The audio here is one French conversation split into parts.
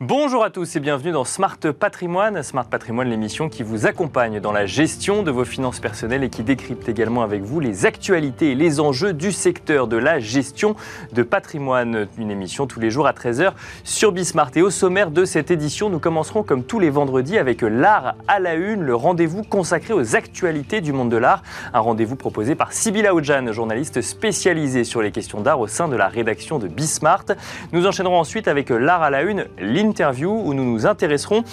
Bonjour à tous et bienvenue dans Smart Patrimoine. Smart Patrimoine, l'émission qui vous accompagne dans la gestion de vos finances personnelles et qui décrypte également avec vous les actualités et les enjeux du secteur de la gestion de patrimoine. Une émission tous les jours à 13h sur Bismart. Et au sommaire de cette édition, nous commencerons comme tous les vendredis avec l'art à la une, le rendez-vous consacré aux actualités du monde de l'art. Un rendez-vous proposé par Sybille Aoudjan, journaliste spécialisée sur les questions d'art au sein de la rédaction de Bismart. Nous enchaînerons ensuite avec l'art à la une, interview où nous nous intéresserons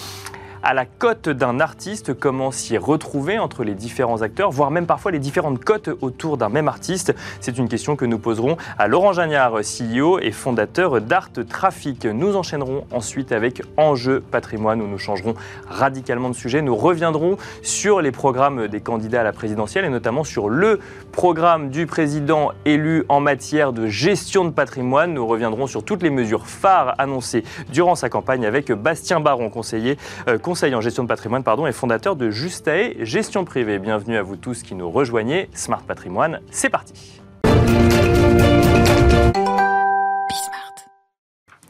à la cote d'un artiste, comment s'y retrouver entre les différents acteurs, voire même parfois les différentes cotes autour d'un même artiste? C'est une question que nous poserons à Laurent Jagnard, CEO et fondateur d'Art Traffic. Nous enchaînerons ensuite avec Enjeu patrimoine où nous changerons radicalement de sujet. Nous reviendrons sur les programmes des candidats à la présidentielle et notamment sur le programme du président élu en matière de gestion de patrimoine. Nous reviendrons sur toutes les mesures phares annoncées durant sa campagne avec Bastien Baron, conseiller, euh, conseiller en gestion de patrimoine pardon, et fondateur de Justae Gestion Privée. Bienvenue à vous tous qui nous rejoignez. Smart Patrimoine, c'est parti.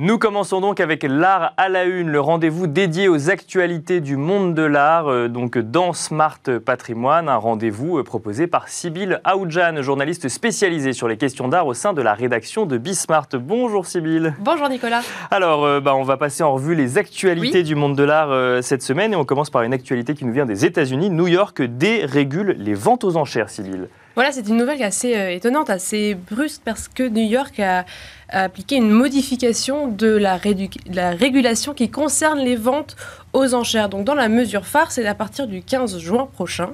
Nous commençons donc avec l'art à la une, le rendez-vous dédié aux actualités du monde de l'art, euh, donc dans Smart Patrimoine, un rendez-vous euh, proposé par Sybille Aoudjan, journaliste spécialisée sur les questions d'art au sein de la rédaction de Bismart. Bonjour Sybille. Bonjour Nicolas. Alors, euh, bah, on va passer en revue les actualités du monde de l'art cette semaine et on commence par une actualité qui nous vient des États-Unis. New York dérégule les ventes aux enchères, Sybille. Voilà, c'est une nouvelle assez étonnante, assez brusque parce que New York a appliqué une modification de la, la, régulation qui concerne les ventes aux enchères. Donc dans la mesure phare, c'est à partir du 15 juin prochain,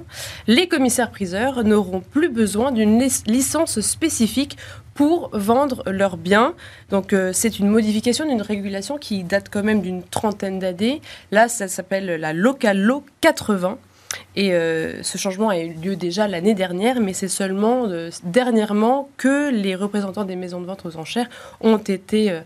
les commissaires-priseurs n'auront plus besoin d'une licence spécifique pour vendre leurs biens. Donc euh, c'est une modification d'une régulation qui date quand même d'une trentaine d'années. Là, ça s'appelle la Local Law 80. Et euh, ce changement a eu lieu déjà l'année dernière, mais c'est seulement euh, dernièrement que les représentants des maisons de vente aux enchères ont été euh,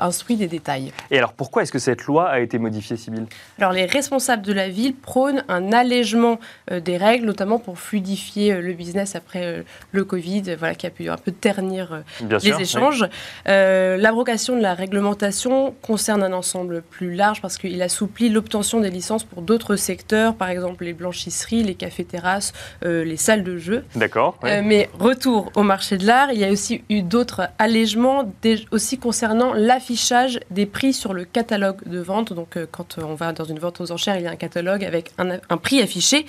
instruits des détails. Et alors pourquoi est-ce que cette loi a été modifiée, Sybille? Alors les responsables de la ville prônent un allègement des règles, notamment pour fluidifier le business après le Covid, voilà, qui a pu un peu ternir les échanges. L'abrogation de la réglementation concerne un ensemble plus large parce qu'il assouplit l'obtention des licences pour d'autres secteurs, par exemple les blanchisseries, les cafés-terrasses, euh, les salles de jeu. D'accord. Euh, mais retour au marché de l'art, il y a aussi eu d'autres allègements, aussi concernant l'affichage des prix sur le catalogue de vente. Donc, euh, quand on va dans une vente aux enchères, il y a un catalogue avec un, un prix affiché,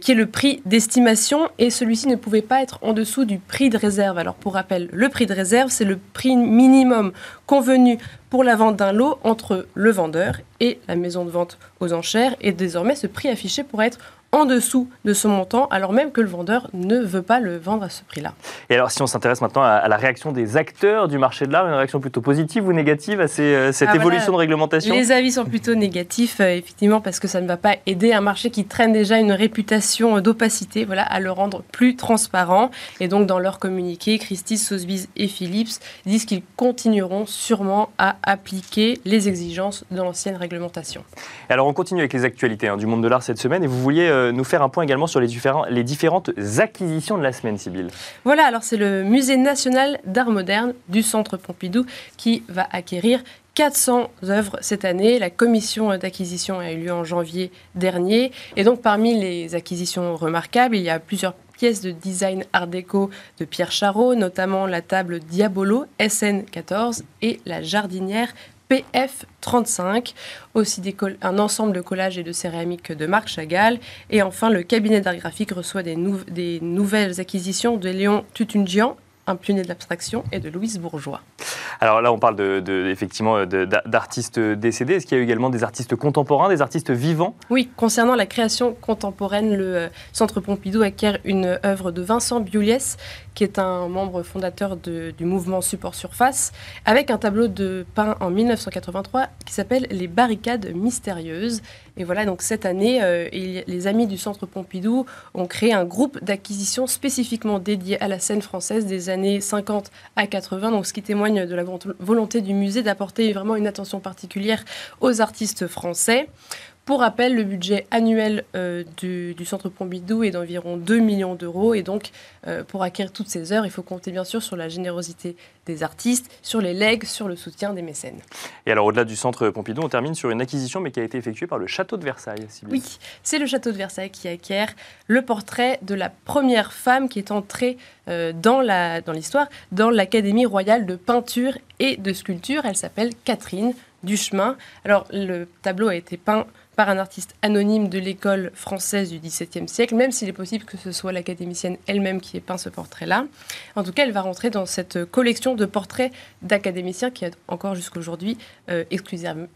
qui est le prix d'estimation, et celui-ci ne pouvait pas être en dessous du prix de réserve. Alors, pour rappel, le prix de réserve, c'est le prix minimum convenu pour la vente d'un lot entre le vendeur et la maison de vente aux enchères. Et désormais, ce prix affiché pourrait être en dessous de ce montant, alors même que le vendeur ne veut pas le vendre à ce prix-là. Et alors, si on s'intéresse maintenant à, la réaction des acteurs du marché de l'art, une réaction plutôt positive ou négative à euh, cette ah, évolution de réglementation? Les avis sont plutôt négatifs, euh, effectivement, parce que ça ne va pas aider un marché qui traîne déjà une réputation d'opacité, voilà, à le rendre plus transparent. Et donc, dans leur communiqué, Christie, Sotheby's et Philips disent qu'ils continueront sûrement à appliquer les exigences de l'ancienne réglementation. Et alors, on continue avec les actualités hein, du monde de l'art cette semaine, et vous vouliez euh, nous faire un point également sur les différentes acquisitions de la semaine, Sybille. Voilà, alors c'est le Musée national d'art moderne du Centre Pompidou qui va acquérir 400 œuvres cette année. La commission d'acquisition a eu lieu en janvier dernier. Et donc, parmi les acquisitions remarquables, il y a plusieurs pièces de design art déco de Pierre Charot, notamment la table Diabolo SN14 et la jardinière PF35, aussi un ensemble de collages et de céramiques de Marc Chagall. Et enfin, le cabinet d'art graphique reçoit des, nouvelles acquisitions de Léon Tutungian un pionnier de l'abstraction, et de Louise Bourgeois. Alors là, on parle de, effectivement d'artistes décédés. Est-ce qu'il y a également des artistes contemporains, des artistes vivants? Oui, concernant la création contemporaine, le euh, Centre Pompidou acquiert une œuvre de Vincent Biouliès, qui est un membre fondateur du mouvement Support Surface, avec un tableau de peint en 1983 qui s'appelle Les barricades mystérieuses. Et voilà, donc cette année, euh, les amis du Centre Pompidou ont créé un groupe d'acquisition spécifiquement dédié à la scène française des années 50 à 80, donc ce qui témoigne de la volonté du musée d'apporter vraiment une attention particulière aux artistes français. Pour rappel, le budget annuel euh, du, Centre Pompidou est d'environ 2 millions d'euros. Et donc, euh, pour acquérir toutes ces heures, il faut compter bien sûr sur la générosité des artistes, sur les legs, sur le soutien des mécènes. Et alors, au-delà du Centre Pompidou, on termine sur une acquisition, mais qui a été effectuée par le Château de Versailles. Oui, c'est le Château de Versailles qui acquiert le portrait de la première femme qui est entrée euh, dans l'histoire, dans l'Académie royale de peinture et de sculpture. Elle s'appelle Catherine Duchemin. Alors, le tableau a été peint par un artiste anonyme de l'école française du XVIIe siècle, même s'il est possible que ce soit l'académicienne elle-même qui ait peint ce portrait-là. En tout cas, elle va rentrer dans cette collection de portraits d'académiciens qui est encore jusqu'aujourd'hui euh,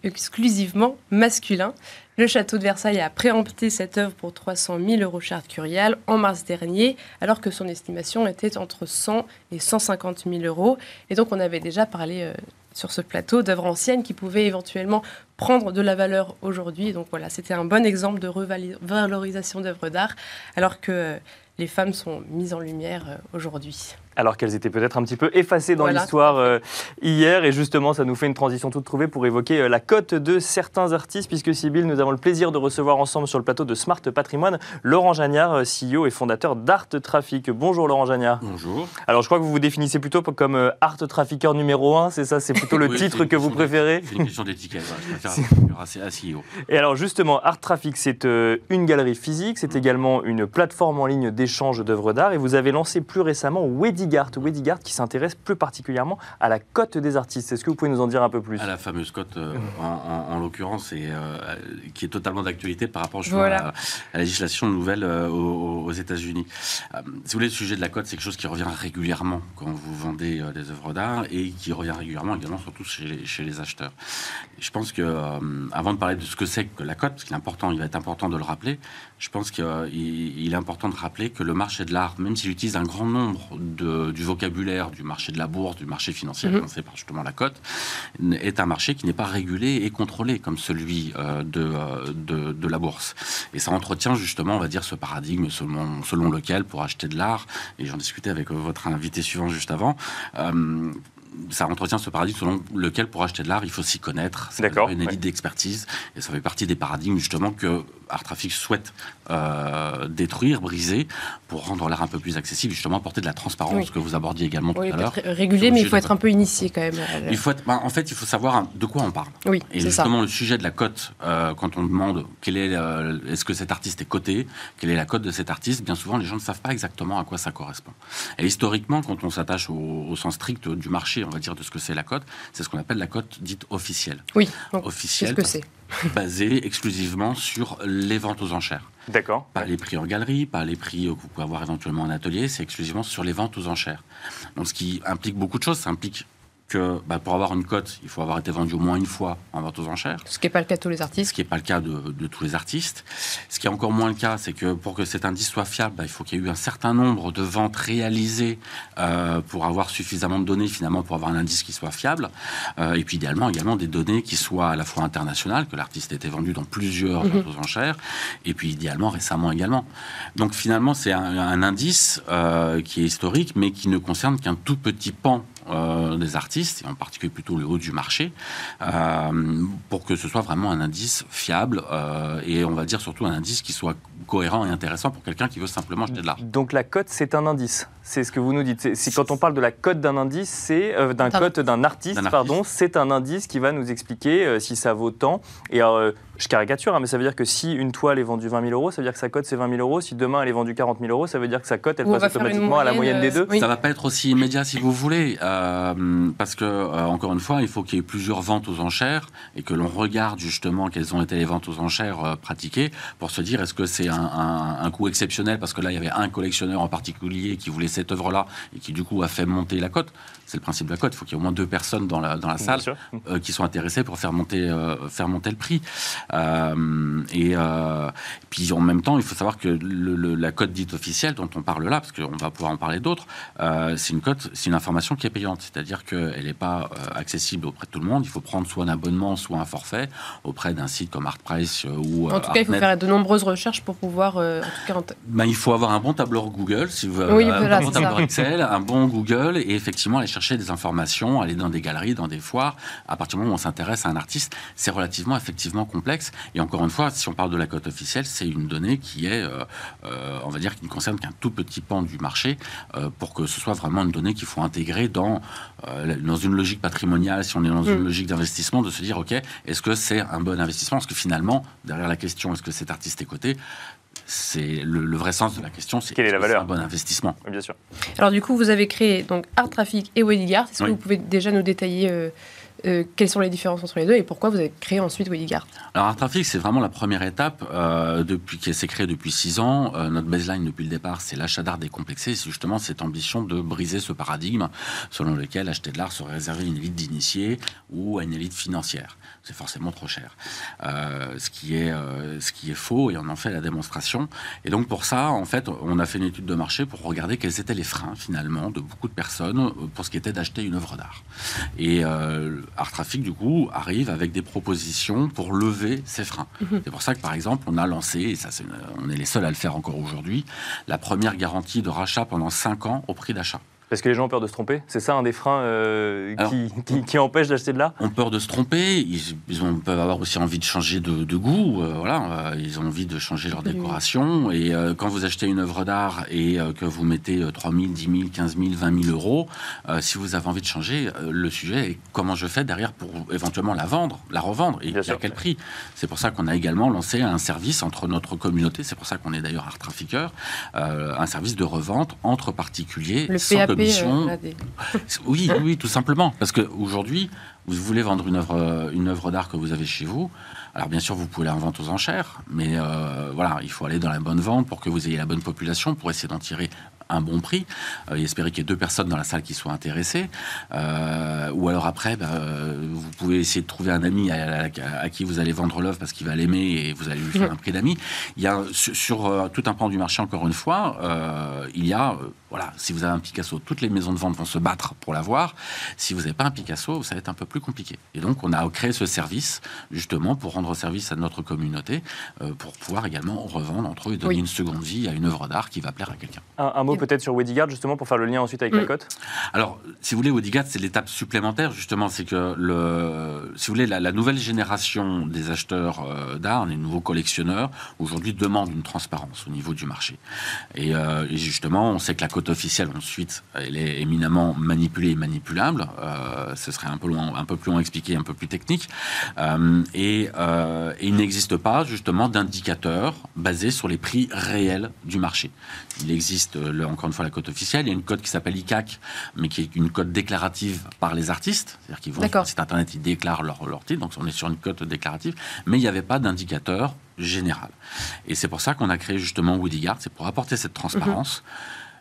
exclusivement masculin. Le château de Versailles a préempté cette œuvre pour 300 000 euros charte curiale en mars dernier, alors que son estimation était entre 100 et 150 000 euros. Et donc, on avait déjà parlé euh, sur ce plateau d'œuvres anciennes qui pouvaient éventuellement prendre de la valeur aujourd'hui. Donc voilà, c'était un bon exemple de revalorisation d'œuvres d'art, alors que les femmes sont mises en lumière euh, aujourd'hui alors qu'elles étaient peut-être un petit peu effacées dans l'histoire euh, hier. Et justement, ça nous fait une transition toute trouvée pour évoquer euh, la cote de certains artistes, puisque Sybille, nous avons le plaisir de recevoir ensemble sur le plateau de Smart Patrimoine Laurent Jagnard, euh, CEO et fondateur d'Art Traffic. Bonjour Laurent Jagnard. Bonjour. Alors je crois que vous vous définissez plutôt comme Art Trafficker numéro 1, c'est ça? C'est plutôt le titre que vous préférez? C'est une question d'étiquette, je préfère CEO. Et alors justement, Art Traffic, c'est une galerie physique, c'est également une plateforme en ligne d'échange d'œuvres d'art, et vous avez lancé plus récemment Wedding Wedigart, qui s'intéresse plus particulièrement à la cote des artistes. Est-ce que vous pouvez nous en dire un peu plus? À la fameuse cote, euh, en, l'occurrence, et euh, qui est totalement d'actualité par rapport à, la législation nouvelle euh, aux, États-Unis. si vous voulez, le sujet de la cote, c'est quelque chose qui revient régulièrement quand vous vendez des œuvres d'art et qui revient régulièrement également, surtout chez les, chez les acheteurs. je pense que, avant de parler de ce que c'est que la cote, parce qu'il est important, il va être important de le rappeler, je pense qu'il est important de rappeler que le marché de l'art, même s'il utilise un grand nombre de, du vocabulaire du marché de la bourse, du marché financier, mm par justement la cote, est un marché qui n'est pas régulé et contrôlé comme celui euh, euh, de, de, la bourse. Et ça entretient justement, on va dire, ce paradigme selon, selon lequel, pour acheter de l'art, et j'en discutais avec votre invité suivant juste avant, euh, ça entretient ce paradigme selon lequel, pour acheter de l'art, il faut s'y connaître. C'est une élite d'expertise. Et ça fait partie des paradigmes, justement, que Art Traffic souhaite euh, détruire, briser, pour rendre l'art un peu plus accessible, justement, apporter de la transparence, que vous abordiez également tout à l'heure. Réguler, mais il faut être un peu initié quand même. Il faut bah, en fait, il faut savoir de quoi on parle. Oui, Et justement, le sujet de la cote, euh, quand on demande quel est, euh, est-ce que cet artiste est coté, quelle est la cote de cet artiste, bien souvent, les gens ne savent pas exactement à quoi ça correspond. Et historiquement, quand on s'attache au, au sens strict du marché, on va dire, de ce que c'est la cote, c'est ce qu'on appelle la cote dite officielle. Oui, officielle. Qu'est-ce que c'est? Basée exclusivement sur les ventes aux enchères. D'accord. Pas les prix en galerie, pas les prix que vous pouvez avoir éventuellement en atelier, c'est exclusivement sur les ventes aux enchères. Donc ce qui implique beaucoup de choses, ça implique que bah, pour avoir une cote, il faut avoir été vendu au moins une fois en vente aux enchères. Ce qui n'est pas le cas de tous les artistes. Ce qui n'est pas le cas de, tous les artistes. Ce qui est encore moins le cas, c'est que pour que cet indice soit fiable, bah, il faut qu'il y ait eu un certain nombre de ventes réalisées euh, pour avoir suffisamment de données finalement pour avoir un indice qui soit fiable. Euh, et puis idéalement également des données qui soient à la fois internationales, que l'artiste ait été vendu dans plusieurs mhm. ventes aux enchères, et puis idéalement récemment également. Donc finalement c'est un, indice euh, qui est historique, mais qui ne concerne qu'un tout petit pan euh, des artistes, et en particulier plutôt le haut du marché, euh, pour que ce soit vraiment un indice fiable euh, et on va dire surtout un indice qui soit cohérent et intéressant pour quelqu'un qui veut simplement acheter de l'art. Donc la cote, c'est un indice c'est ce que vous nous dites. Si quand on parle de la cote d'un indice, c'est d'un cote d'un artiste, pardon, c'est un indice qui va nous expliquer si ça vaut tant. Et je caricature, hein, mais ça veut dire que si une toile est vendue 20 000 euros, ça veut dire que sa cote c'est 20 000 euros. Si demain elle est vendue 40 000 euros, ça veut dire que sa cote elle passe automatiquement à la moyenne des deux. Ça Ça va pas être aussi immédiat si vous voulez, euh, parce que euh, encore une fois, il faut qu'il y ait plusieurs ventes aux enchères et que l'on regarde justement quelles ont été les ventes aux enchères euh, pratiquées pour se dire est-ce que c'est un, un, coût exceptionnel? Parce que là il y avait un collectionneur en particulier qui voulait cette œuvre-là et qui du coup a fait monter la cote. C'est le principe de la cote. Il faut qu'il y ait au moins deux personnes dans la, dans la salle qui sont intéressées pour faire monter, faire monter le prix. Euh, et, euh, puis en même temps, il faut savoir que la cote dite officielle dont on parle là, parce qu'on va pouvoir en parler d'autres, euh, c'est une cote, c'est une information qui est payante, c'est-à-dire qu'elle n'est pas accessible auprès de tout le monde. Il faut prendre soit un abonnement, soit un forfait auprès d'un site comme ArtPrice ou. En tout cas, il faut faire de nombreuses recherches pour pouvoir. En tout ben, il faut avoir un bon tableur Google si vous, oui, voilà, bon tableau Excel, un bon Google, et effectivement aller chercher des informations, aller dans des galeries, dans des foires. À partir du moment où on s'intéresse à un artiste, c'est relativement effectivement complexe. Et encore une fois, si on parle de la cote officielle, c'est une donnée qui est, euh, euh, on va dire, qui ne concerne qu'un tout petit pan du marché, euh, pour que ce soit vraiment une donnée qu'il faut intégrer dans, dans une logique patrimoniale, si on est dans une mm. logique d'investissement, de se dire, OK, est-ce que c'est un bon investissement? Parce que finalement, derrière la question, est-ce que cet artiste est coté? C'est le, vrai sens de la question, c'est quelle est la valeur un bon investissement? bien sûr. Alors du coup, vous avez créé donc Art Traffic et Wedigard. Est-ce que vous pouvez déjà nous détailler euh, quelles sont les différences entre les deux et pourquoi vous avez créé ensuite Wedigard? Alors Art Traffic, c'est vraiment la première étape euh, depuis qui s'est créé depuis six ans. Euh, notre baseline depuis le départ, c'est l'achat d'art décomplexé. C'est justement cette ambition de briser ce paradigme selon lequel acheter de l'art serait réservé à une élite d'initiés ou à une élite financière c'est forcément trop cher. Euh, ce, qui est, euh, ce qui est faux, et on en fait la démonstration. Et donc pour ça, en fait, on a fait une étude de marché pour regarder quels étaient les freins finalement de beaucoup de personnes euh, pour ce qui était d'acheter une œuvre d'art. Et Art Traffic, du coup, arrive avec des propositions pour lever ces freins. Mhm. C'est pour ça que, par exemple, on a lancé, et ça, on est les seuls à le faire encore aujourd'hui, la première garantie de rachat pendant 5 ans au prix d'achat. Parce que les gens ont peur de se tromper. C'est ça un des freins euh, qui, qui, empêche d'acheter de l'art. Ont peur de se tromper, ils, ont, peuvent avoir aussi envie de changer de, goût, euh, voilà, euh, ils ont envie de changer leur décoration. Et quand vous achetez une œuvre d'art et que vous mettez 3 000, 10 000, 15 000, 20 000 euros, si vous avez envie de changer, le sujet est comment je fais derrière pour éventuellement la vendre, la revendre, et à quel prix. C'est pour ça qu'on a également lancé un service entre notre communauté, c'est pour ça qu'on est d'ailleurs art trafficker, un service de revente entre particuliers. Le euh, oui, oui, tout simplement. Parce qu'aujourd'hui, vous voulez vendre une œuvre, euh, une œuvre d'art que vous avez chez vous. Alors bien sûr, vous pouvez la vendre aux enchères, mais euh, voilà, il faut aller dans la bonne vente pour que vous ayez la bonne population, pour essayer d'en tirer un bon prix et espérer qu'il y ait deux personnes dans la salle qui soient intéressées. ou alors après, bah, vous pouvez essayer de trouver un ami à, qui vous allez vendre l'œuvre parce qu'il va l'aimer et vous allez lui faire un prix d'ami. Il y a sur, tout un pan du marché, encore une fois, il y a voilà, si vous avez un Picasso, toutes les maisons de vente vont se battre pour l'avoir. Si vous n'avez pas un Picasso, ça va être un peu plus compliqué. Et donc, on a créé ce service justement pour rendre service à notre communauté, euh, pour pouvoir également revendre entre eux et donner une seconde vie à une œuvre d'art qui va plaire à quelqu'un. Un, mot peut-être sur Wedigard, justement, pour faire le lien ensuite avec la cote Alors, si vous voulez, Wedigard, c'est l'étape supplémentaire, justement, c'est que, le, si vous voulez, la, nouvelle génération des acheteurs euh, d'art, les nouveaux collectionneurs, aujourd'hui demandent une transparence au niveau du marché. Et, euh, et justement, on sait que la cote officielle, ensuite, elle est éminemment manipulée et manipulable. Euh, ce serait un peu, loin, un peu plus long à expliquer, un peu plus technique. Euh, et, euh, et, il n'existe pas, justement, d'indicateur basé sur les prix réels du marché. Il existe, encore une fois, la cote officielle. Il y a une cote qui s'appelle ICAC, mais qui est une cote déclarative par les artistes. C'est-à-dire qu'ils vont sur le site internet, ils déclarent leur, leur titre. Donc, on est sur une cote déclarative. Mais il n'y avait pas d'indicateur général. Et c'est pour ça qu'on a créé justement Woodyguard, c'est pour apporter cette transparence.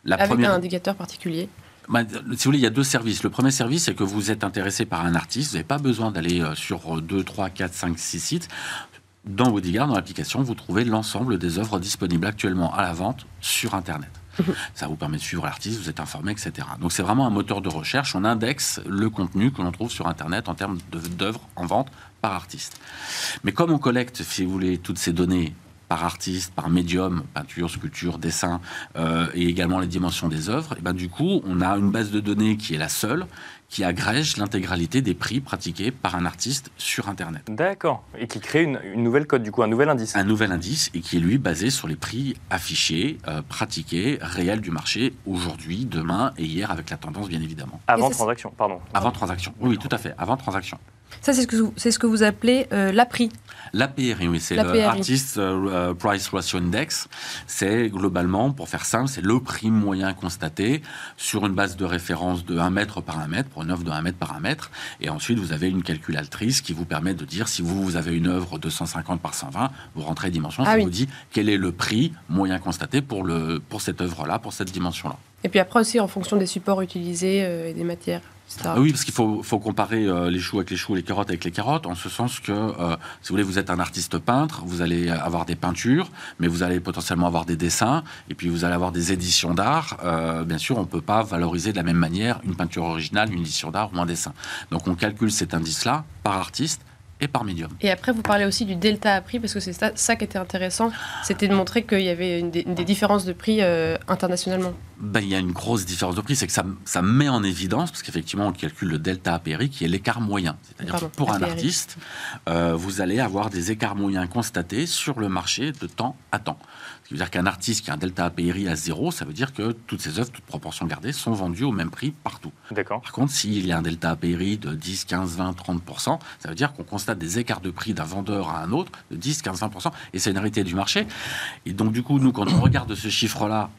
Mhm. Avec un indicateur particulier bah, si vous voulez, il y a deux services. Le premier service, c'est que vous êtes intéressé par un artiste. Vous n'avez pas besoin d'aller euh, sur 2, 3, 4, 5, 6 sites. Dans Woodyguard, dans l'application, vous trouvez l'ensemble des œuvres disponibles actuellement à la vente sur Internet. Ça vous permet de suivre l'artiste, vous êtes informé, etc. Donc c'est vraiment un moteur de recherche. On indexe le contenu que l'on trouve sur Internet en termes d'œuvres en vente par artiste. Mais comme on collecte, si vous voulez, toutes ces données par artiste, par médium, peinture, sculpture, dessin, euh, et également les dimensions des œuvres, et ben du coup, on a une base de données qui est la seule, qui agrège l'intégralité des prix pratiqués par un artiste sur Internet. D'accord. Et qui crée une, nouvelle code, du coup, un nouvel indice. Un nouvel indice, et qui est lui basé sur les prix affichés, euh, pratiqués, réels du marché, aujourd'hui, demain et hier, avec la tendance, bien évidemment. Avant transaction, pardon. Avant transaction, oui, tout à fait, avant transaction. Ça, c'est ce, que vous, ce que vous appelez euh, l'APRI. L'APRI, oui, c'est l'Artist euh, Price Ratio Index. C'est globalement, pour faire simple, c'est le prix moyen constaté sur une base de référence de 1 mètre par 1 mètre, pour une œuvre de 1 mètre par 1 mètre. Et ensuite, vous avez une calculatrice qui vous permet de dire si vous, vous avez une œuvre de 150 par 120, vous rentrez dimension, ah ça vous dit quel est le prix moyen constaté pour, le, pour cette œuvre-là, pour cette dimension-là. Et puis après aussi, en fonction des supports utilisés euh, et des matières. Ah oui, parce qu'il faut, comparer euh, les choux avec les choux, les carottes avec les carottes, en ce sens que, euh, si vous voulez, vous êtes un artiste peintre, vous allez avoir des peintures, mais vous allez potentiellement avoir des dessins, et puis vous allez avoir des éditions d'art. Bien sûr, on ne peut pas valoriser de la même manière une peinture originale, une édition d'art ou un dessin. Donc on calcule cet indice-là par artiste et par médium. Et après, vous parlez aussi du delta à prix, parce que c'est ça, qui était intéressant, c'était de montrer qu'il y avait des différences de prix internationalement. ben, il y a une grosse différence de prix, c'est que ça, ça, met en évidence, parce qu'effectivement, on calcule le delta APRI, qui est l'écart moyen. C'est-à-dire que pour un artiste, euh, vous allez avoir des écarts moyens constatés sur le marché de temps à temps. Ce qui veut dire qu'un artiste qui a un delta APRI à zéro, ça veut dire que toutes ses œuvres, toutes proportions gardées, sont vendues au même prix partout. D'accord. Par contre, s'il y a un delta APRI de 10, 15, 20, 30%, ça veut dire qu'on constate des écarts de prix d'un vendeur à un autre de 10, 15, 20%, et c'est une réalité du marché. Et donc, du coup, nous, quand on regarde ce chiffre-là,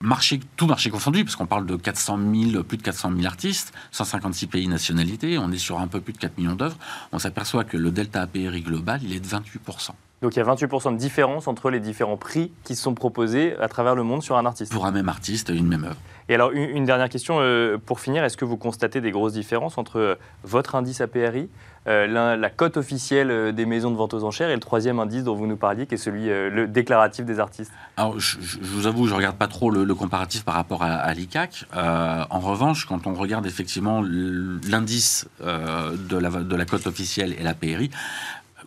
marché, tout marché confondu, parce qu'on parle de 400 000, plus de 400 000 artistes, 156 pays nationalités, on est sur un peu plus de 4 millions d'œuvres, on s'aperçoit que le delta APRI global, il est de 28%. Donc il y a 28% de différence entre les différents prix qui sont proposés à travers le monde sur un artiste. Pour un même artiste, une même œuvre. Et alors une, dernière question euh, pour finir, est-ce que vous constatez des grosses différences entre euh, votre indice APRI, euh, la cote officielle des maisons de vente aux enchères et le troisième indice dont vous nous parliez, qui est celui le déclaratif des artistes? Alors je, vous avoue, je ne regarde pas trop le, comparatif par rapport à, l'ICAC. en revanche, quand on regarde effectivement l'indice de la, de la cote officielle et l'APRI,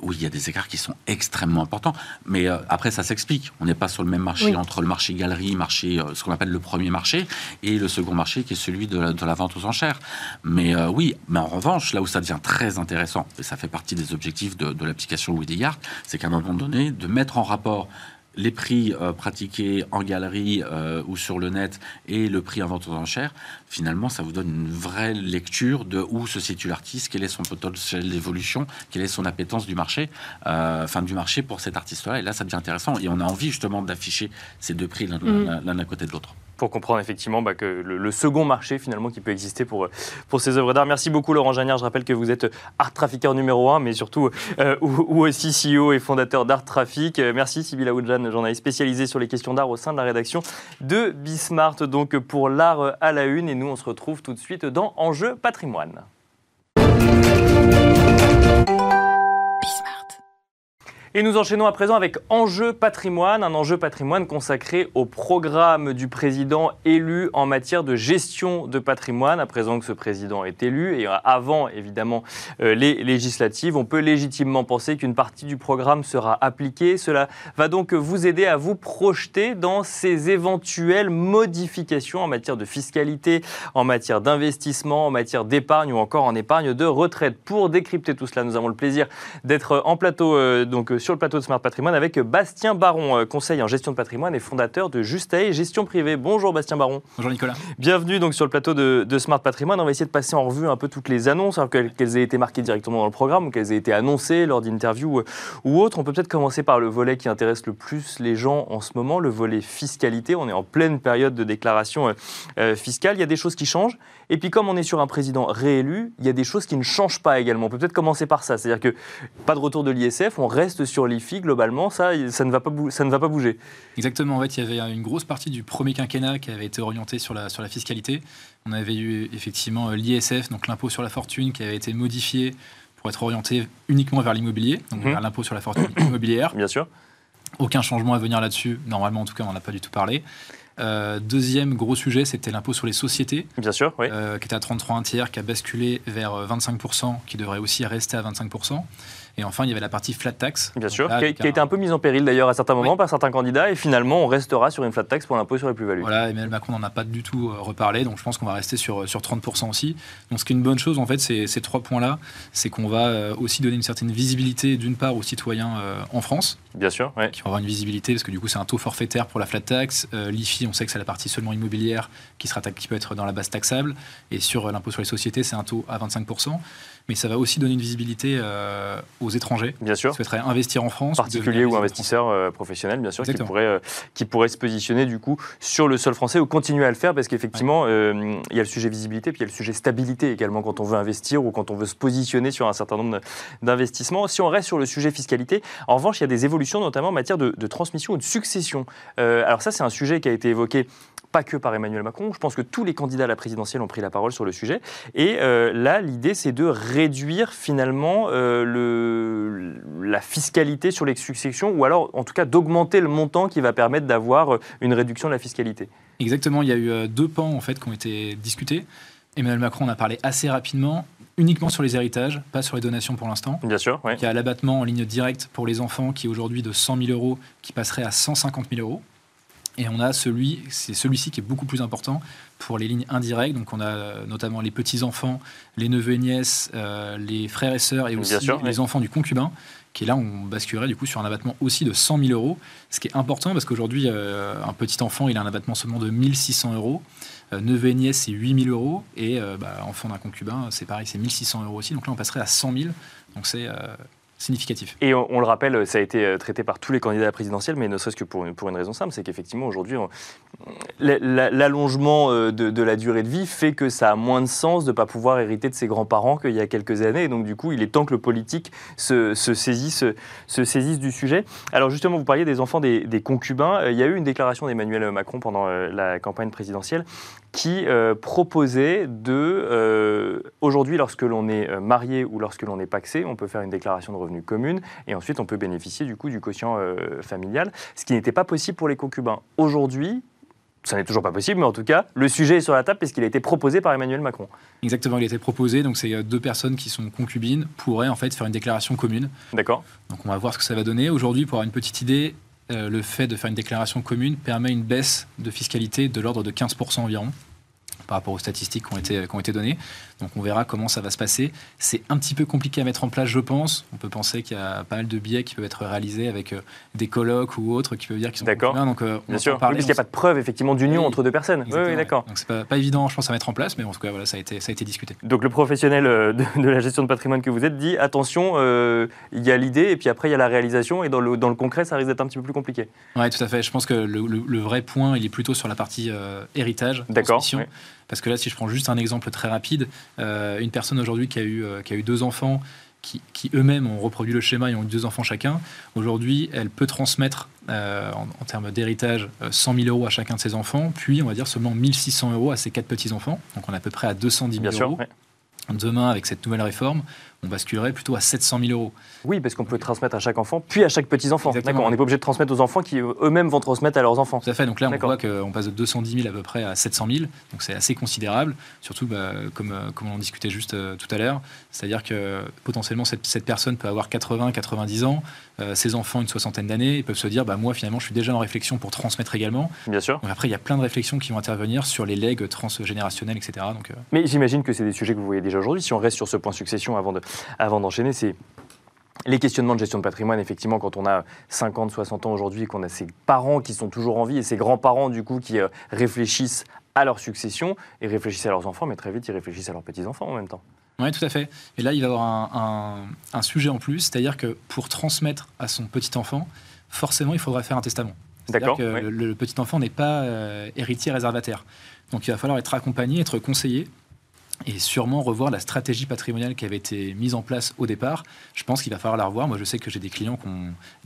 oui, il y a des écarts qui sont extrêmement importants. Mais euh, après, ça s'explique. On n'est pas sur le même marché entre le marché galerie, marché, euh, ce qu'on appelle le premier marché, et le second marché qui est celui de la, vente aux enchères. Mais euh, oui, mais en revanche, là où ça devient très intéressant, et ça fait partie des objectifs de, de l'application Wideyard, c'est qu'à un moment donné, de mettre en rapport les prix euh, pratiqués en galerie euh, ou sur le net et le prix en vente aux enchères, finalement, ça vous donne une vraie lecture de où se situe l'artiste, quel est son potentiel d'évolution, quelle est son appétence du marché, euh, enfin du marché pour cet artiste-là. Et là, ça devient intéressant. Et on a envie justement d'afficher ces deux prix l'un mm. à côté de l'autre pour comprendre effectivement bah, que le, second marché finalement qui peut exister pour, pour ces œuvres d'art. Merci beaucoup Laurent Jagnard. Je rappelle que vous êtes art trafficker numéro un, mais surtout euh, ou, aussi CEO et fondateur d'Art Traffic. Euh, merci Sybille Aoudjan, journaliste spécialisée sur les questions d'art au sein de la rédaction de Bismart, donc pour l'art à la une. Et nous, on se retrouve tout de suite dans Enjeu patrimoine. Et nous enchaînons à présent avec Enjeu patrimoine, un enjeu patrimoine consacré au programme du président élu en matière de gestion de patrimoine. À présent que ce président est élu et avant évidemment euh, les législatives, on peut légitimement penser qu'une partie du programme sera appliquée. Cela va donc vous aider à vous projeter dans ces éventuelles modifications en matière de fiscalité, en matière d'investissement, en matière d'épargne ou encore en épargne de retraite. Pour décrypter tout cela, nous avons le plaisir d'être en plateau euh, donc sur le plateau de Smart Patrimoine avec Bastien Baron, euh, conseiller en gestion de patrimoine et fondateur de Justae Gestion Privée. Bonjour Bastien Baron. Bonjour Nicolas. Bienvenue donc sur le plateau de, Smart Patrimoine. On va essayer de passer en revue un peu toutes les annonces, qu'elles aient été marquées directement dans le programme ou qu'elles aient été annoncées lors d'interviews euh, ou autres. On peut peut-être commencer par le volet qui intéresse le plus les gens en ce moment, le volet fiscalité. On est en pleine période de déclaration euh, fiscale. Il y a des choses qui changent. Et puis comme on est sur un président réélu, il y a des choses qui ne changent pas également. On peut peut-être commencer par ça. C'est-à-dire que pas de retour de l'ISF, on reste sur l'IFI, globalement, ça, ça, ne va pas ça ne va pas bouger. Exactement, en fait, il y avait une grosse partie du premier quinquennat qui avait été orientée sur la, sur la fiscalité. On avait eu effectivement euh, l'ISF, donc l'impôt sur la fortune, qui avait été modifié pour être orienté uniquement vers l'immobilier, donc mhm. vers l'impôt sur la fortune immobilière. Bien sûr. Aucun changement à venir là-dessus. Normalement, en tout cas, on n'en a pas du tout parlé. Euh, deuxième gros sujet, c'était l'impôt sur les sociétés. Bien sûr, oui. Euh, qui était à 33 un tiers, qui a basculé vers 25%, qui devrait aussi rester à 25%. Et enfin, il y avait la partie flat tax. Bien sûr, qui, a, été un peu mise en péril d'ailleurs à certains moments par certains candidats. Et finalement, on restera sur une flat tax pour l'impôt sur les plus-values. Voilà, Emmanuel Macron n'en a pas du tout euh, reparlé. Donc je pense qu'on va rester sur, sur 30% aussi. Donc ce qui est une bonne chose, en fait, c'est ces trois points-là. C'est qu'on va euh, aussi donner une certaine visibilité, d'une part, aux citoyens euh, en France. Bien sûr, ouais. Qui vont avoir une visibilité parce que du coup, c'est un taux forfaitaire pour la flat tax. L'IFI, on sait que c'est la partie seulement immobilière qui, sera, qui peut être dans la base taxable. Et sur l'impôt sur les sociétés, c'est un taux à 25% mais ça va aussi donner une visibilité euh, aux étrangers bien sûr. qui souhaiteraient investir en France. Particuliers ou investisseurs euh, professionnels, bien sûr, qui pourraient, euh, qui pourraient se positionner du coup sur le sol français ou continuer à le faire parce qu'effectivement, il y a le sujet visibilité, puis il y a le sujet stabilité également quand on veut investir ou quand on veut se positionner sur un certain nombre d'investissements. Si on reste sur le sujet fiscalité, en revanche, il y a des évolutions notamment en matière de, de transmission ou de succession. alors ça, c'est un sujet qui a été évoqué pas que par Emmanuel Macron. Je pense que tous les candidats à la présidentielle ont pris la parole sur le sujet. Et euh, là, l'idée, c'est de réduire finalement euh, le, la fiscalité sur les successions, ou alors en tout cas d'augmenter le montant qui va permettre d'avoir euh, une réduction de la fiscalité. Exactement, il y a eu deux pans en fait qui ont été discutés. Emmanuel Macron en a parlé assez rapidement, uniquement sur les héritages, pas sur les donations pour l'instant. Bien sûr, oui. Il y a l'abattement en ligne directe pour les enfants qui est aujourd'hui de 100 000 euros, qui passerait à 150 000 euros. Et on a celui, c'est celui-ci qui est beaucoup plus important pour les lignes indirectes. Donc on a notamment les petits-enfants, les neveux et nièces, euh, les frères et sœurs et aussi les enfants du concubin, qui est là, on basculerait du coup sur un abattement aussi de 100 000 euros. Ce qui est important parce qu'aujourd'hui, euh, un petit enfant, il a un abattement seulement de 1600 euros. Euh, neveu et nièce, c'est 8 000 euros. Et bah, enfant d'un concubin, c'est pareil, c'est 1600 euros aussi. Donc là, on passerait à 100 000. Donc c'est significatif. Et on, le rappelle, ça a été euh, traité par tous les candidats à la présidentielle, mais ne serait-ce que pour, une raison simple, c'est qu'effectivement aujourd'hui, l'allongement euh, de, la durée de vie fait que ça a moins de sens de ne pas pouvoir hériter de ses grands-parents qu'il y a quelques années. Et donc du coup, il est temps que le politique se, saisisse, se saisisse du sujet. Alors justement, vous parliez des enfants des, concubins. Euh, il y a eu une déclaration d'Emmanuel Macron pendant la campagne présidentielle qui proposait de, aujourd'hui, lorsque l'on est marié ou lorsque l'on est paxé, on peut faire une déclaration de revenus commune, et ensuite on peut bénéficier du coup du quotient euh, familial, ce qui n'était pas possible pour les concubins. Aujourd'hui, ça n'est toujours pas possible, mais en tout cas, le sujet est sur la table puisqu'il a été proposé par Emmanuel Macron. Exactement, il a été proposé. Donc, c'est deux personnes qui sont concubines pourraient en fait faire une déclaration commune. D'accord. Donc, on va voir ce que ça va donner. Aujourd'hui, pour avoir une petite idée, euh, le fait de faire une déclaration commune permet une baisse de fiscalité de l'ordre de 15% environ par rapport aux statistiques qui ont été, qui ont été données. Donc on verra comment ça va se passer. C'est un petit peu compliqué à mettre en place, je pense. On peut penser qu'il y a pas mal de billets qui peuvent être réalisés avec euh, des colloques ou autres qui peuvent dire qu'ils sont D'accord. Donc euh, Bien sûr. Parler, parce qu'il n'y a pas de preuve effectivement d'union entre deux personnes. Oui, oui d'accord. Donc c'est pas, pas évident, je pense, à mettre en place, mais en tout cas voilà, ça a été, ça a été discuté. Donc le professionnel euh, de, la gestion de patrimoine que vous êtes dit attention, il y a l'idée et puis après il y a la réalisation et dans le, dans le concret ça risque d'être un petit peu plus compliqué. Oui, tout à fait. Je pense que le, vrai point il est plutôt sur la partie héritage. D'accord. Parce que là, si je prends juste un exemple très rapide, euh, une personne aujourd'hui qui, a eu, euh, qui a eu deux enfants, qui, eux-mêmes ont reproduit le schéma et ont eu deux enfants chacun, aujourd'hui, elle peut transmettre euh, en, termes d'héritage 100 000 euros à chacun de ses enfants, puis on va dire seulement 1600 euros à ses quatre petits-enfants. Donc on est à peu près à 210 000 euros. Demain, avec cette nouvelle réforme, on basculerait plutôt à 700 000 euros. Oui, parce qu'on peut transmettre à chaque enfant, puis à chaque petit-enfant. D'accord, on n'est pas obligé de transmettre aux enfants qui eux-mêmes vont transmettre à leurs enfants. Tout à fait, donc là on voit qu'on passe de 210 000 à peu près à 700 000, donc c'est assez considérable, surtout bah, comme, euh, comme on en discutait juste euh, tout à l'heure, c'est-à-dire que potentiellement cette, cette, personne peut avoir 80, 90 ans, euh, ses enfants une soixantaine d'années, ils peuvent se dire, bah, moi finalement je suis déjà en réflexion pour transmettre également. Bien sûr. Donc après il y a plein de réflexions qui vont intervenir sur les legs transgénérationnels, etc. Donc, Mais j'imagine que c'est des sujets que vous voyez déjà aujourd'hui, si on reste sur ce point succession avant d'enchaîner. Avant c'est les questionnements de gestion de patrimoine, effectivement, quand on a 50, 60 ans aujourd'hui qu'on a ses parents qui sont toujours en vie et ses grands-parents, du coup, qui euh, réfléchissent à leur succession et réfléchissent à leurs enfants, mais très vite, ils réfléchissent à leurs petits-enfants en même temps. Oui, tout à fait. Et là, il va y avoir un, sujet en plus, c'est-à-dire que pour transmettre à son petit-enfant, forcément, il faudra faire un testament. D'accord. que le, petit-enfant n'est pas euh, héritier réservataire. Donc, il va falloir être accompagné, être conseillé et sûrement revoir la stratégie patrimoniale qui avait été mise en place au départ. Je pense qu'il va falloir la revoir. Moi, je sais que j'ai des clients qui,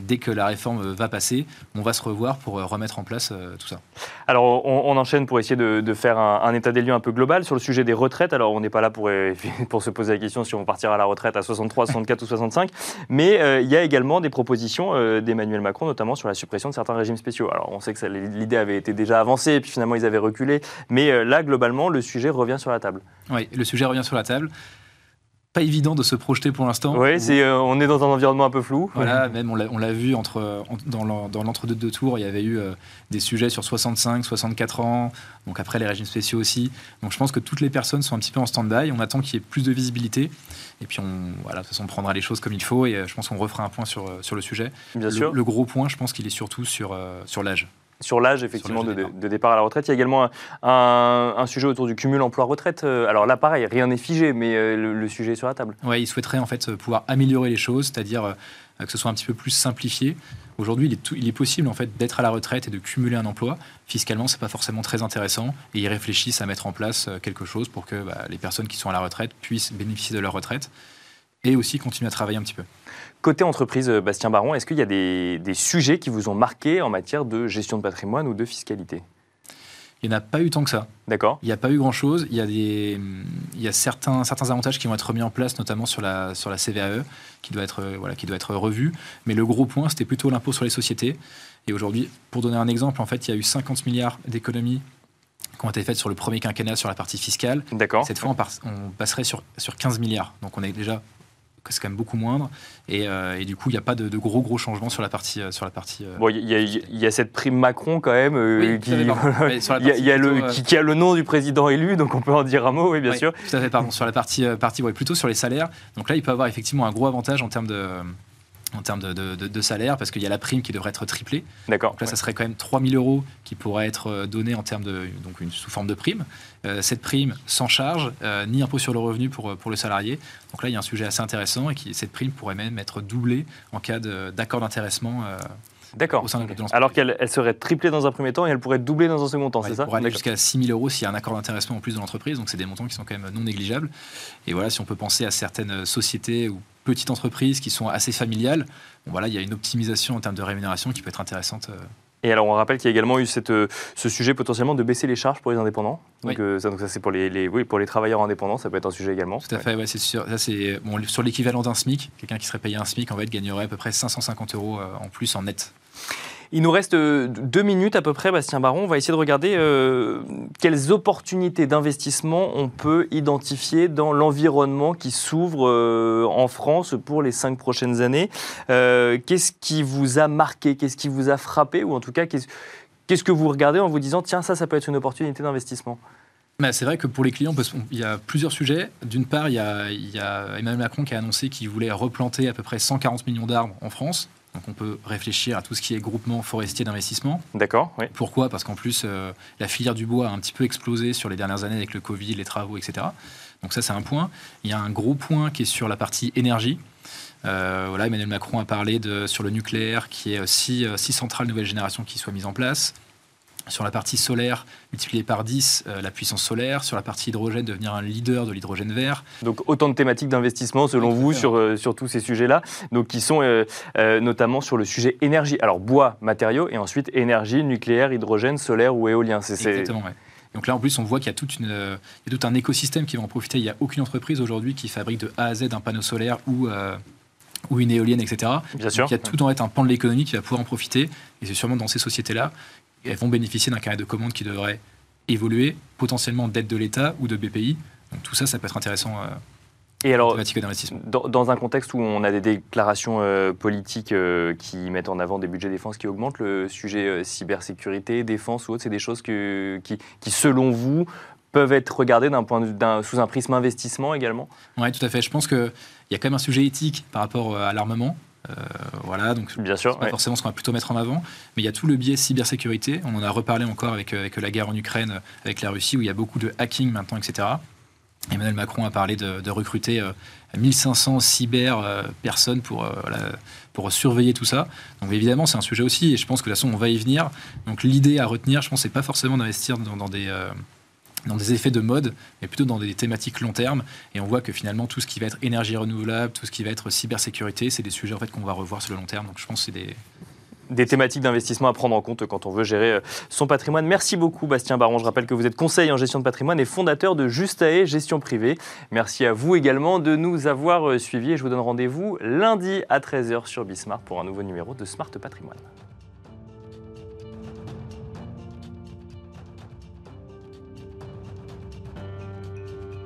dès que la réforme va passer, on va se revoir pour euh, remettre en place euh, tout ça. Alors, on, enchaîne pour essayer de, faire un, état des lieux un peu global sur le sujet des retraites. Alors, on n'est pas là pour, euh, pour se poser la question si on partira à la retraite à 63, 64 ou 65, mais il y a également des propositions d'Emmanuel Macron, notamment sur la suppression de certains régimes spéciaux. Alors, on sait que l'idée avait été déjà avancée, et puis finalement, ils avaient reculé, mais là, globalement, le sujet revient sur la table. Oui, le sujet revient sur la table. Pas évident de se projeter pour l'instant. Oui, c'est, euh, on est dans un environnement un peu flou. Voilà, même on l'a, vu entre, dans, l'entre-deux tours, il y avait eu euh, des sujets sur 65, 64 ans, donc après les régimes spéciaux aussi. Donc je pense que toutes les personnes sont un petit peu en stand-by. On attend qu'il y ait plus de visibilité. Et puis on, voilà, de toute façon, on prendra les choses comme il faut et euh, je pense qu'on refera un point sur, sur le sujet. Bien sûr. Le gros point, je pense qu'il est surtout sur, sur l'âge sur l'âge effectivement de, départ à la retraite. Il y a également un, sujet autour du cumul emploi-retraite. Euh, alors là, pareil, rien n'est figé, mais euh, le, sujet est sur la table. Oui, il souhaiterait en fait pouvoir améliorer les choses, c'est-à-dire euh, que ce soit un petit peu plus simplifié. Aujourd'hui, il, est il est possible en fait d'être à la retraite et de cumuler un emploi. Fiscalement, c'est pas forcément très intéressant, et ils réfléchissent à mettre en place quelque chose pour que bah, les personnes qui sont à la retraite puissent bénéficier de leur retraite et aussi continuer à travailler un petit peu. Côté entreprise, euh, Bastien Baron, est-ce qu'il y a des, sujets qui vous ont marqué en matière de gestion de patrimoine ou de fiscalité? Il n'y en a pas eu tant que ça. D'accord. Il n'y a pas eu grand-chose. Il y a, des, il y a certains, certains avantages qui vont être mis en place, notamment sur la, sur la CVAE, qui doit, être, voilà, qui doit être revue. Mais le gros point, c'était plutôt l'impôt sur les sociétés. Et aujourd'hui, pour donner un exemple, en fait, il y a eu 50 milliards d'économies qui ont été faites sur le premier quinquennat sur la partie fiscale. D'accord. Cette fois, on, passerait sur, sur 15 milliards. Donc on est déjà c'est quand même beaucoup moindre. Et, du coup, il n'y a pas de, gros gros changements sur la partie. sur la partie bon, il y, a cette prime Macron quand même, qui, a, le, qui, a le nom du président élu, donc on peut en dire un mot, oui, bien sûr. Tout à fait, pardon. sur la partie, partie plutôt sur les salaires. Donc là, il peut avoir effectivement un gros avantage en termes de en termes de, salaire, parce qu'il y a la prime qui devrait être triplée. D'accord. Donc là, ça serait quand même 3 000 euros qui pourraient être euh, donnés en termes de, donc une, sous forme de prime. Euh, cette prime sans charge, euh, ni impôt sur le revenu pour, pour le salarié. Donc là, il y a un sujet assez intéressant et qui, cette prime pourrait même être doublée en cas d'accord d'intéressement. D'accord. Alors qu'elle elle serait triplée dans un premier temps et elle pourrait doubler dans un second temps, c'est ça pourrait aller jusqu'à 6 000 euros s'il y a un accord d'intéressement en plus de l'entreprise. Donc c'est des montants qui sont quand même non négligeables. Et voilà, si on peut penser à certaines sociétés ou petites entreprises qui sont assez familiales, bon, voilà, il y a une optimisation en termes de rémunération qui peut être intéressante. Euh. Et alors, on rappelle qu'il y a également eu cette, euh, ce sujet potentiellement de baisser les charges pour les indépendants. Donc, euh, ça, donc ça c'est pour les, oui, pour les travailleurs indépendants, ça peut être un sujet également. Tout à fait, ouais, c'est sûr. Ça, c'est bon, sur l'équivalent d'un SMIC. Quelqu'un qui serait payé un SMIC, en fait, gagnerait à peu près 550 euros en plus en net. Il nous reste euh, deux minutes à peu près, Bastien Baron. On va essayer de regarder euh, quelles opportunités d'investissement on peut identifier dans l'environnement qui s'ouvre euh, en France pour les cinq prochaines années. qu'est-ce qui vous a marqué? Qu'est-ce qui vous a frappé? Ou en tout cas, qu'est-ce que vous regardez en vous disant, tiens, ça, ça peut être une opportunité d'investissement? Bah, c'est vrai que pour les clients, il y a plusieurs sujets. D'une part, il y, a, il y, a, Emmanuel Macron qui a annoncé qu'il voulait replanter à peu près 140 millions d'arbres en France. Donc on peut réfléchir à tout ce qui est groupement forestier d'investissement. D'accord. Oui. Pourquoi? Parce qu'en plus, euh, la filière du bois a un petit peu explosé sur les dernières années avec le Covid, les travaux, etc. Donc ça, c'est un point. Il y a un gros point qui est sur la partie énergie. Euh, voilà, Emmanuel Macron a parlé de, sur le nucléaire, qui est six, six centrales nouvelle génération qui soient mises en place sur la partie solaire, multiplier par 10 euh, la puissance solaire, sur la partie hydrogène, devenir un leader de l'hydrogène vert. Donc autant de thématiques d'investissement selon vous sur, euh, sur tous ces sujets-là, donc qui sont euh, notamment sur le sujet énergie. Alors bois, matériaux, et ensuite énergie, nucléaire, hydrogène, solaire ou éolien. C'est, Exactement, ouais. Donc là, en plus, on voit qu'il y a, toute une, il y a tout un écosystème qui va en profiter. Il n'y a aucune entreprise aujourd'hui qui fabrique de A à Z un panneau solaire ou, ou une éolienne, etc. Bien sûr. il y a tout dans être un pan de l'économie qui va pouvoir en profiter. Et c'est sûrement dans ces sociétés-là elles vont bénéficier d'un carré de commandes qui devrait évoluer, potentiellement d'aide de l'État ou de BPI. Donc tout ça, ça peut être intéressant. Euh, et alors, dans, dans, un contexte où on a des déclarations euh, politiques euh, qui mettent en avant des budgets défense qui augmentent, le sujet cybersécurité, défense ou autre, c'est des choses que, qui, qui, selon vous, peuvent être regardées d'un point de, sous un prisme investissement également? Oui, tout à fait. Je pense qu'il y a quand même un sujet éthique par rapport à l'armement. Euh, voilà, donc bien sûr, pas forcément ce qu'on va plutôt mettre en avant, mais il y a tout le biais cybersécurité. On en a reparlé encore avec, euh, avec la guerre en Ukraine, avec la Russie, où il y a beaucoup de hacking maintenant, etc. Emmanuel Macron a parlé de, recruter 1500 euh, cyber personnes pour, pour surveiller tout ça. Donc évidemment, c'est un sujet aussi, et je pense que de toute façon, on va y venir. Donc l'idée à retenir, je pense, c'est pas forcément d'investir dans, des dans des effets de mode, mais plutôt dans des thématiques long terme. Et on voit que finalement, tout ce qui va être énergie renouvelable, tout ce qui va être cybersécurité, c'est des sujets en qu'on va revoir sur le long terme. Donc je pense que c'est des, des thématiques d'investissement à prendre en compte quand on veut gérer euh, son patrimoine. Merci beaucoup Bastien Baron. Je rappelle que vous êtes conseiller en gestion de patrimoine et fondateur de Justae Gestion Privée. Merci à vous également de nous avoir euh, suivis et je vous donne rendez-vous lundi à 13h sur Bismart pour un nouveau numéro de Smart Patrimoine.